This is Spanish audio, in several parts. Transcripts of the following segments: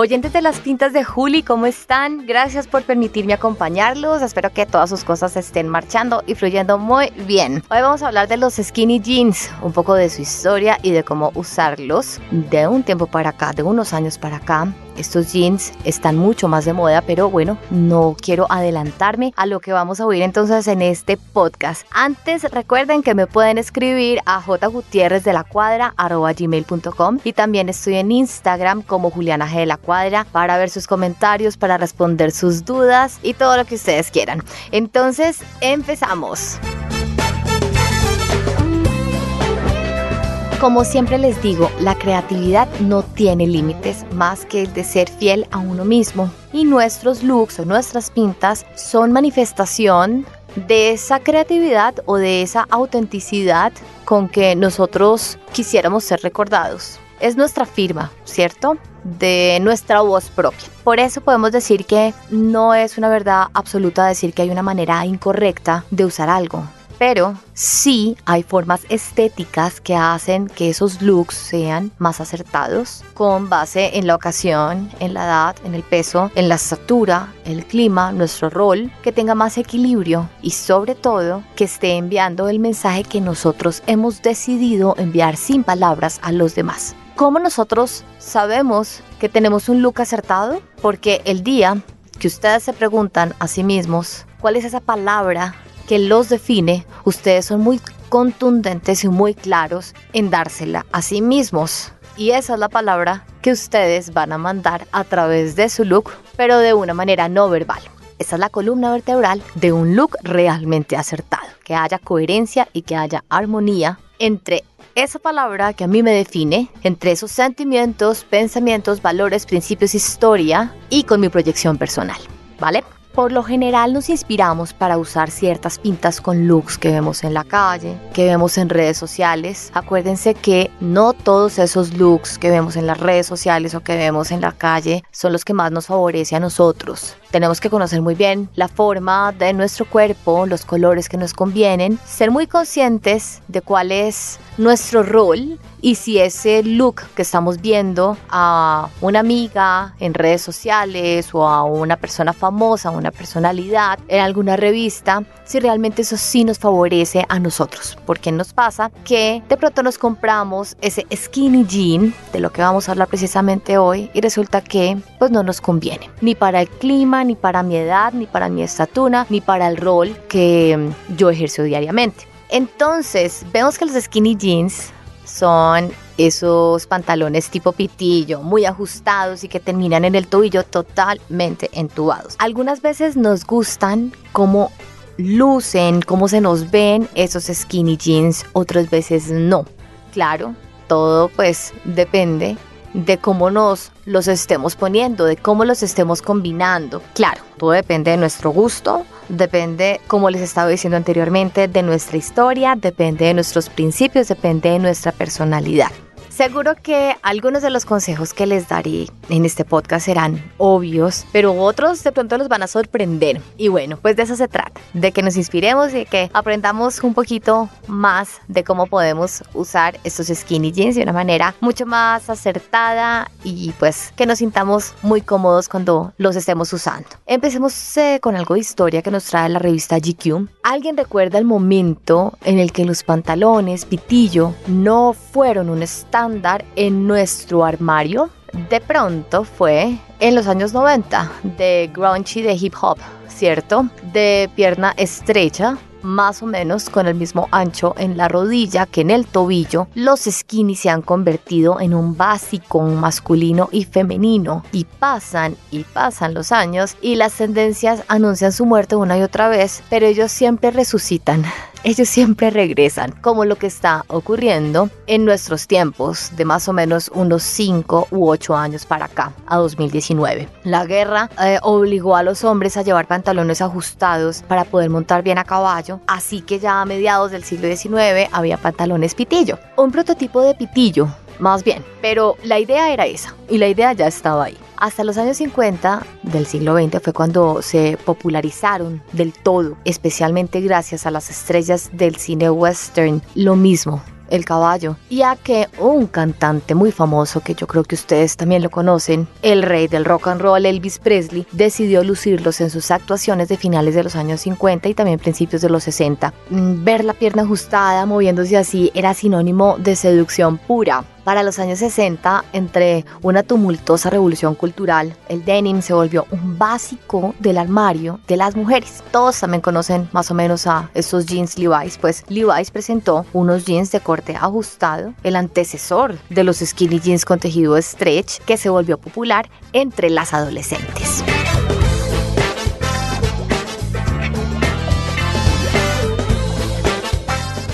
Oyentes de las pintas de Juli, ¿cómo están? Gracias por permitirme acompañarlos. Espero que todas sus cosas estén marchando y fluyendo muy bien. Hoy vamos a hablar de los skinny jeans, un poco de su historia y de cómo usarlos de un tiempo para acá, de unos años para acá. Estos jeans están mucho más de moda, pero bueno, no quiero adelantarme a lo que vamos a oír entonces en este podcast. Antes recuerden que me pueden escribir a jgutierrez de la y también estoy en Instagram como Juliana G de la cuadra para ver sus comentarios, para responder sus dudas y todo lo que ustedes quieran. Entonces, empezamos. Como siempre les digo, la creatividad no tiene límites más que el de ser fiel a uno mismo. Y nuestros looks o nuestras pintas son manifestación de esa creatividad o de esa autenticidad con que nosotros quisiéramos ser recordados. Es nuestra firma, ¿cierto? De nuestra voz propia. Por eso podemos decir que no es una verdad absoluta decir que hay una manera incorrecta de usar algo pero sí hay formas estéticas que hacen que esos looks sean más acertados con base en la ocasión, en la edad, en el peso, en la estatura, el clima, nuestro rol, que tenga más equilibrio y sobre todo que esté enviando el mensaje que nosotros hemos decidido enviar sin palabras a los demás. ¿Cómo nosotros sabemos que tenemos un look acertado? Porque el día que ustedes se preguntan a sí mismos cuál es esa palabra que los define, ustedes son muy contundentes y muy claros en dársela a sí mismos. Y esa es la palabra que ustedes van a mandar a través de su look, pero de una manera no verbal. Esa es la columna vertebral de un look realmente acertado, que haya coherencia y que haya armonía entre esa palabra que a mí me define, entre esos sentimientos, pensamientos, valores, principios, historia y con mi proyección personal, ¿vale? Por lo general nos inspiramos para usar ciertas pintas con looks que vemos en la calle, que vemos en redes sociales. Acuérdense que no todos esos looks que vemos en las redes sociales o que vemos en la calle son los que más nos favorece a nosotros. Tenemos que conocer muy bien la forma de nuestro cuerpo, los colores que nos convienen, ser muy conscientes de cuál es nuestro rol y si ese look que estamos viendo a una amiga en redes sociales o a una persona famosa, una personalidad en alguna revista, si realmente eso sí nos favorece a nosotros. Porque nos pasa que de pronto nos compramos ese skinny jean de lo que vamos a hablar precisamente hoy y resulta que pues no nos conviene ni para el clima, ni para mi edad, ni para mi estatura, ni para el rol que yo ejerzo diariamente. Entonces, vemos que los skinny jeans son esos pantalones tipo pitillo, muy ajustados y que terminan en el tobillo totalmente entubados. Algunas veces nos gustan cómo lucen, cómo se nos ven esos skinny jeans, otras veces no. Claro, todo pues depende de cómo nos los estemos poniendo, de cómo los estemos combinando. Claro, todo depende de nuestro gusto, depende, como les estaba diciendo anteriormente, de nuestra historia, depende de nuestros principios, depende de nuestra personalidad. Seguro que algunos de los consejos que les daré en este podcast serán obvios, pero otros de pronto los van a sorprender. Y bueno, pues de eso se trata, de que nos inspiremos y que aprendamos un poquito más de cómo podemos usar estos skinny jeans de una manera mucho más acertada y pues que nos sintamos muy cómodos cuando los estemos usando. Empecemos eh, con algo de historia que nos trae la revista GQ. ¿Alguien recuerda el momento en el que los pantalones pitillo no fueron un estándar en nuestro armario de pronto fue en los años 90 de grunge de hip hop, ¿cierto? De pierna estrecha, más o menos con el mismo ancho en la rodilla que en el tobillo, los skinny se han convertido en un básico masculino y femenino. Y pasan y pasan los años y las tendencias anuncian su muerte una y otra vez, pero ellos siempre resucitan ellos siempre regresan, como lo que está ocurriendo en nuestros tiempos de más o menos unos 5 u 8 años para acá, a 2019. La guerra eh, obligó a los hombres a llevar pantalones ajustados para poder montar bien a caballo, así que ya a mediados del siglo XIX había pantalones pitillo. Un prototipo de pitillo más bien. Pero la idea era esa y la idea ya estaba ahí. Hasta los años 50 del siglo XX fue cuando se popularizaron del todo, especialmente gracias a las estrellas del cine western. Lo mismo, el caballo, ya que un cantante muy famoso que yo creo que ustedes también lo conocen, el rey del rock and roll Elvis Presley, decidió lucirlos en sus actuaciones de finales de los años 50 y también principios de los 60. Mm, ver la pierna ajustada moviéndose así era sinónimo de seducción pura. Para los años 60, entre una tumultuosa revolución cultural, el denim se volvió un básico del armario de las mujeres. Todos también conocen más o menos a estos jeans Levi's, pues Levi's presentó unos jeans de corte ajustado, el antecesor de los skinny jeans con tejido stretch que se volvió popular entre las adolescentes.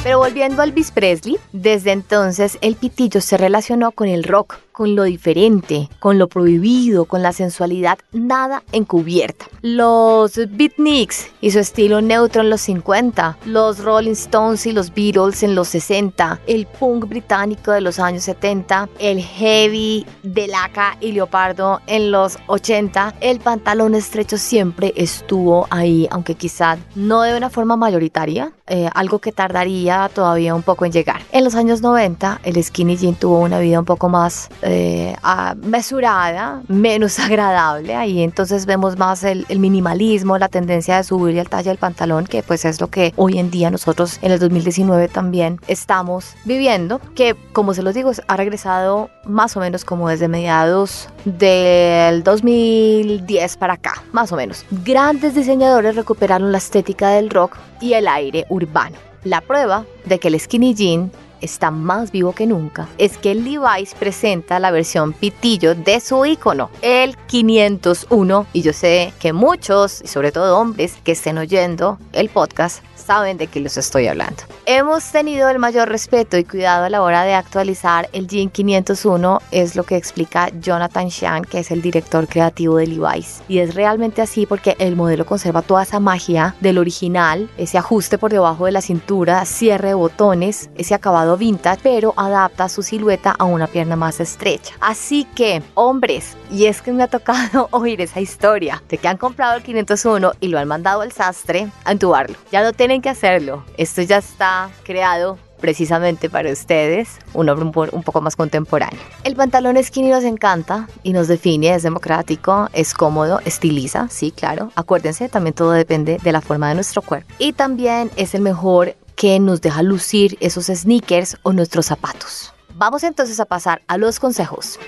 Pero volviendo a Elvis Presley, desde entonces el pitillo se relacionó con el rock, con lo diferente, con lo prohibido, con la sensualidad, nada encubierta. Los beatniks y su estilo neutro en los 50, los Rolling Stones y los Beatles en los 60, el punk británico de los años 70, el heavy de laca y leopardo en los 80, el pantalón estrecho siempre estuvo ahí, aunque quizá no de una forma mayoritaria, eh, algo que tardaría todavía un poco en llegar. En los años 90, el skinny jean tuvo una vida un poco más eh, mesurada, menos agradable. Ahí entonces vemos más el, minimalismo, la tendencia de subir el talle del pantalón, que pues es lo que hoy en día nosotros en el 2019 también estamos viviendo, que como se los digo, ha regresado más o menos como desde mediados del 2010 para acá, más o menos. Grandes diseñadores recuperaron la estética del rock y el aire urbano. La prueba de que el skinny jean está más vivo que nunca es que Levi's presenta la versión pitillo de su icono, el 501. Y yo sé que muchos, y sobre todo hombres que estén oyendo el podcast, saben de qué les estoy hablando. Hemos tenido el mayor respeto y cuidado a la hora de actualizar el Jean 501, es lo que explica Jonathan Shang, que es el director creativo de Levi's. Y es realmente así porque el modelo conserva toda esa magia del original, ese ajuste por debajo de la cintura, cierre de botones, ese acabado vintage, pero adapta su silueta a una pierna más estrecha. Así que, hombres, y es que me ha tocado oír esa historia de que han comprado el 501 y lo han mandado al sastre a entubarlo. Ya no tienen que hacerlo. Esto ya está creado precisamente para ustedes, un hombre un, poco más contemporáneo. El pantalón skinny nos encanta y nos define, es democrático, es cómodo, estiliza, sí, claro. Acuérdense, también todo depende de la forma de nuestro cuerpo. Y también es el mejor que nos deja lucir esos sneakers o nuestros zapatos. Vamos entonces a pasar a los consejos.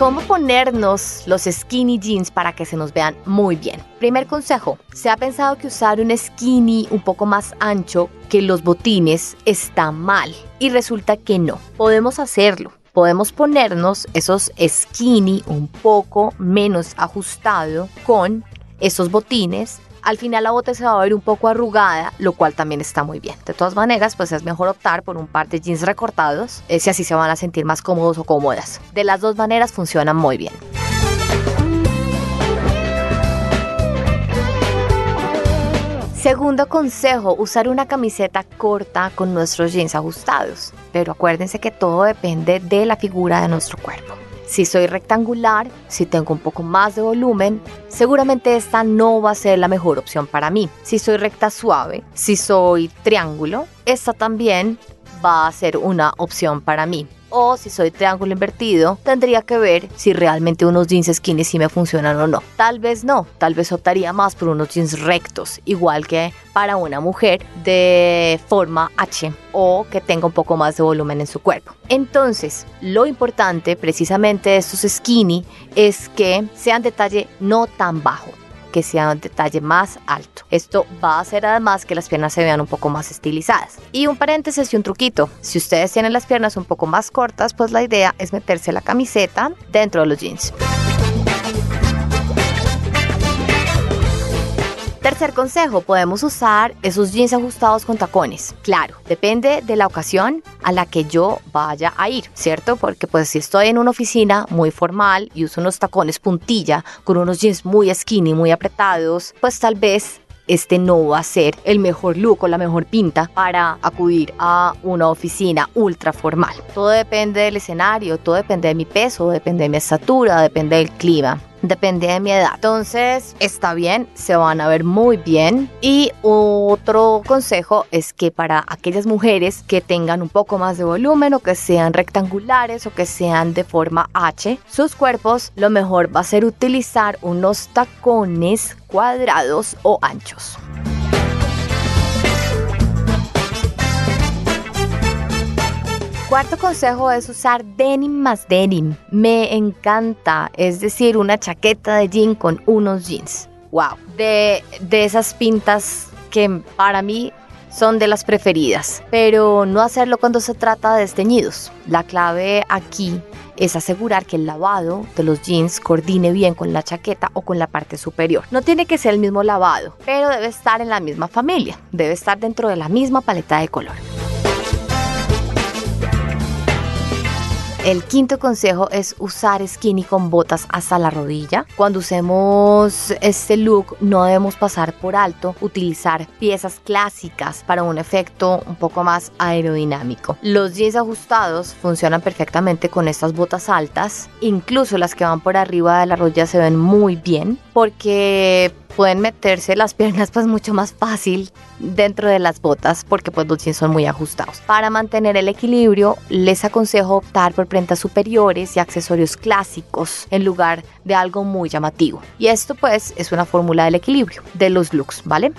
¿Cómo ponernos los skinny jeans para que se nos vean muy bien? Primer consejo, se ha pensado que usar un skinny un poco más ancho que los botines está mal y resulta que no. Podemos hacerlo. Podemos ponernos esos skinny un poco menos ajustado con esos botines al final la bota se va a ver un poco arrugada, lo cual también está muy bien. De todas maneras, pues es mejor optar por un par de jeans recortados, eh, si así se van a sentir más cómodos o cómodas. De las dos maneras funcionan muy bien. Segundo consejo, usar una camiseta corta con nuestros jeans ajustados. Pero acuérdense que todo depende de la figura de nuestro cuerpo. Si soy rectangular, si tengo un poco más de volumen, seguramente esta no va a ser la mejor opción para mí. Si soy recta suave, si soy triángulo, esta también va a ser una opción para mí o si soy triángulo invertido, tendría que ver si realmente unos jeans skinny sí me funcionan o no. Tal vez no, tal vez optaría más por unos jeans rectos, igual que para una mujer de forma H o que tenga un poco más de volumen en su cuerpo. Entonces, lo importante precisamente de estos skinny es que sean de talle no tan bajo que sea un detalle más alto. Esto va a hacer además que las piernas se vean un poco más estilizadas. Y un paréntesis y un truquito. Si ustedes tienen las piernas un poco más cortas, pues la idea es meterse la camiseta dentro de los jeans. Tercer consejo, podemos usar esos jeans ajustados con tacones. Claro, depende de la ocasión a la que yo vaya a ir, ¿cierto? Porque pues si estoy en una oficina muy formal y uso unos tacones puntilla con unos jeans muy skinny, muy apretados, pues tal vez este no va a ser el mejor look o la mejor pinta para acudir a una oficina ultra formal. Todo depende del escenario, todo depende de mi peso, depende de mi estatura, depende del clima. Depende de mi edad. Entonces, está bien, se van a ver muy bien. Y otro consejo es que para aquellas mujeres que tengan un poco más de volumen o que sean rectangulares o que sean de forma H, sus cuerpos, lo mejor va a ser utilizar unos tacones cuadrados o anchos. Cuarto consejo es usar denim más denim. Me encanta, es decir, una chaqueta de jean con unos jeans. Wow, de, de esas pintas que para mí son de las preferidas, pero no hacerlo cuando se trata de desteñidos. La clave aquí es asegurar que el lavado de los jeans coordine bien con la chaqueta o con la parte superior. No tiene que ser el mismo lavado, pero debe estar en la misma familia, debe estar dentro de la misma paleta de color. El quinto consejo es usar skinny con botas hasta la rodilla. Cuando usemos este look no debemos pasar por alto utilizar piezas clásicas para un efecto un poco más aerodinámico. Los jeans ajustados funcionan perfectamente con estas botas altas, incluso las que van por arriba de la rodilla se ven muy bien porque pueden meterse las piernas pues mucho más fácil dentro de las botas porque pues los jeans son muy ajustados. Para mantener el equilibrio les aconsejo optar por prendas superiores y accesorios clásicos en lugar de algo muy llamativo. Y esto pues es una fórmula del equilibrio de los looks, ¿vale?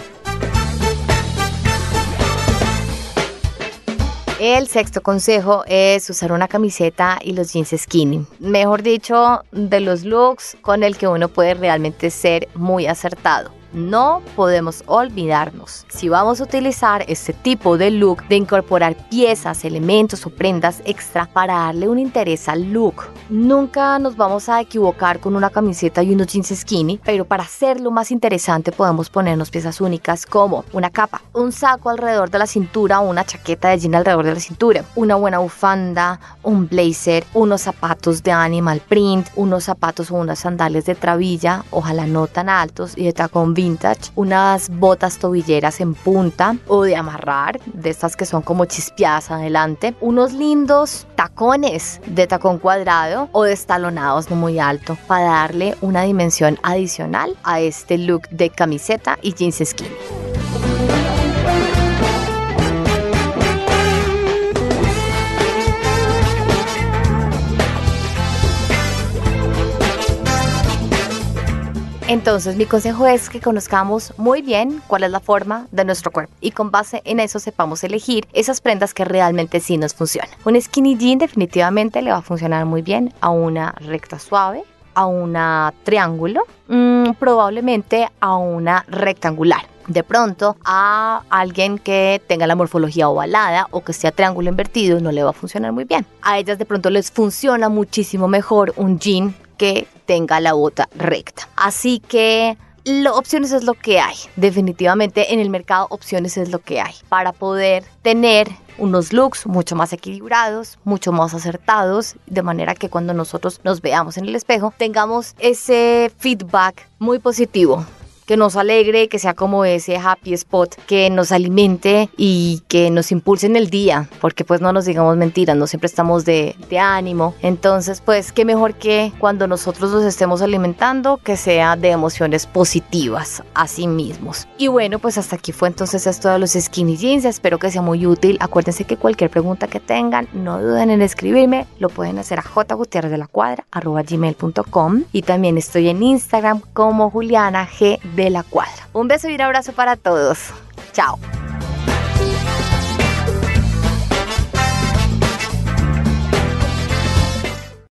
El sexto consejo es usar una camiseta y los jeans skinny. Mejor dicho, de los looks con el que uno puede realmente ser muy acertado no podemos olvidarnos, si vamos a utilizar este tipo de look, de incorporar piezas, elementos o prendas extra para darle un interés al look. Nunca nos vamos a equivocar con una camiseta y unos jeans skinny, pero para hacerlo más interesante podemos ponernos piezas únicas como una capa, un saco alrededor de la cintura una chaqueta de jean alrededor de la cintura, una buena bufanda, un blazer, unos zapatos de animal print, unos zapatos o unas sandalias de trabilla, ojalá no tan altos y de tacón vintage, unas botas tobilleras en punta o de amarrar, de estas que son como chispeadas adelante, unos lindos tacones de tacón cuadrado o de estalonados no muy alto para darle una dimensión adicional a este look de camiseta y jeans skinny. Entonces mi consejo es que conozcamos muy bien cuál es la forma de nuestro cuerpo y con base en eso sepamos elegir esas prendas que realmente sí nos funcionan. Un skinny jean definitivamente le va a funcionar muy bien a una recta suave, a una triángulo, mm, probablemente a una rectangular. De pronto a alguien que tenga la morfología ovalada o que sea triángulo invertido no le va a funcionar muy bien. A ellas de pronto les funciona muchísimo mejor un jean que tenga la bota recta. Así que lo, opciones es lo que hay. Definitivamente en el mercado opciones es lo que hay para poder tener unos looks mucho más equilibrados, mucho más acertados, de manera que cuando nosotros nos veamos en el espejo tengamos ese feedback muy positivo que nos alegre, que sea como ese happy spot, que nos alimente y que nos impulse en el día, porque pues no nos digamos mentiras, no siempre estamos de, de ánimo. Entonces, pues qué mejor que cuando nosotros nos estemos alimentando, que sea de emociones positivas a sí mismos. Y bueno, pues hasta aquí fue entonces esto de los skinny jeans, espero que sea muy útil. Acuérdense que cualquier pregunta que tengan, no duden en escribirme, lo pueden hacer a jgutierrez de la cuadra, gmail.com y también estoy en Instagram como Juliana G de la cuadra. Un beso y un abrazo para todos. Chao.